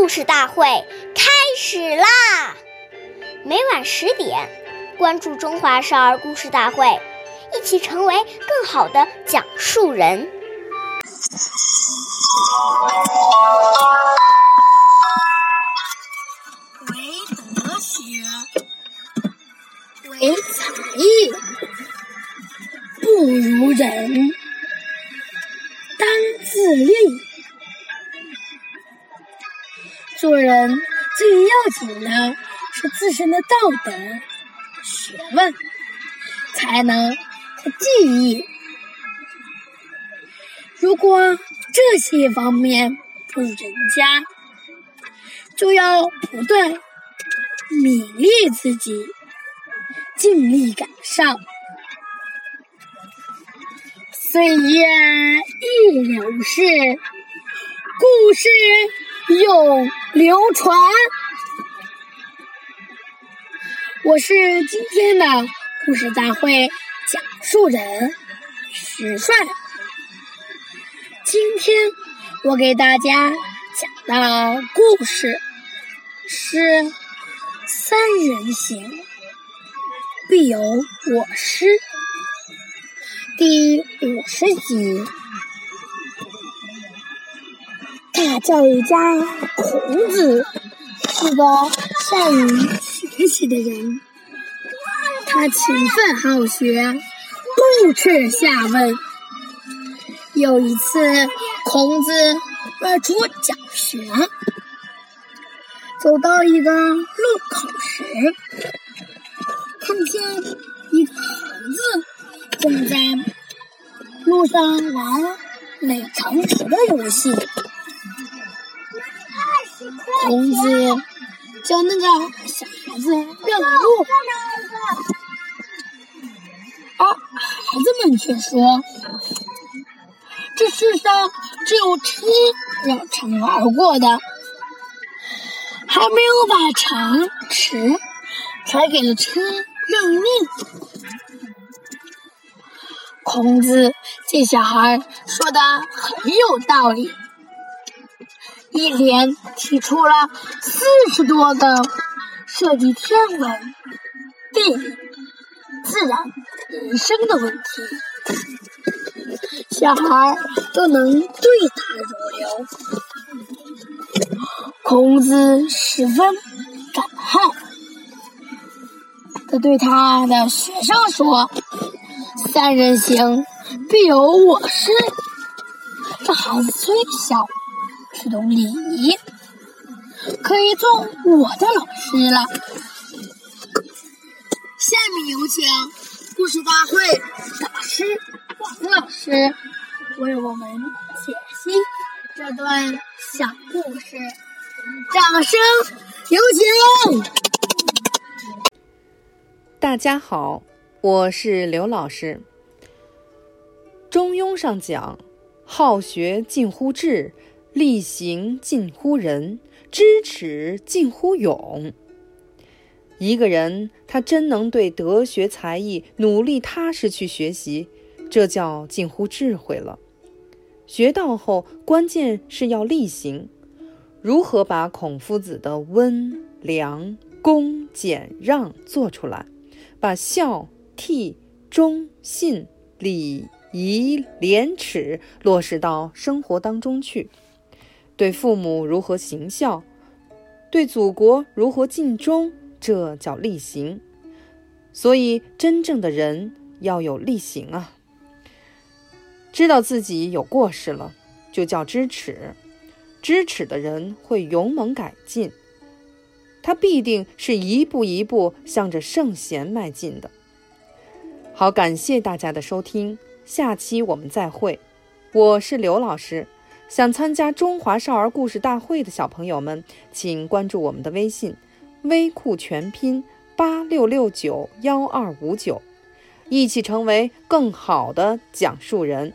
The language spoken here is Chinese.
故事大会开始啦！每晚十点，关注《中华少儿故事大会》，一起成为更好的讲述人。为德学，为才艺，不如人。当自立。做人最要紧的是自身的道德、学问、才能和技艺。如果这些方面不如人家，就要不断勉励自己，尽力赶上。岁月易流逝，故事。永流传。我是今天的故事大会讲述人徐帅。今天我给大家讲的故事是《三人行，必有我师》第五十集。大教育家孔子是个善于学习的人，他勤奋好学，不耻下问。有一次，孔子外出讲学，走到一个路口时，看见一个孩子正在路上玩垒长城的游戏。孔子叫那个小孩子让路，而孩子们却说：“这世上只有车绕城而过的，还没有把城池传给了车让命。”孔子这小孩说的很有道理。一连提出了四十多个涉及天文、地理、自然、人生的问题，小孩都能对答如流。孔子十分感叹，他对他的学生说：“三人行，必有我师。”这孩子虽小。是懂礼仪，可以做我的老师了。下面有请故事大会导师王老师为我们解析这段小故事，掌声有请！大家好，我是刘老师。中庸上讲：“好学近乎智。”力行近乎仁，知耻近乎勇。一个人他真能对德学才艺努力踏实去学习，这叫近乎智慧了。学到后，关键是要力行。如何把孔夫子的温良恭俭让做出来，把孝悌忠信礼仪廉耻落实到生活当中去？对父母如何行孝，对祖国如何尽忠，这叫力行。所以，真正的人要有力行啊！知道自己有过失了，就叫知耻。知耻的人会勇猛改进，他必定是一步一步向着圣贤迈进的。好，感谢大家的收听，下期我们再会。我是刘老师。想参加中华少儿故事大会的小朋友们，请关注我们的微信“微库全拼八六六九幺二五九”，一起成为更好的讲述人。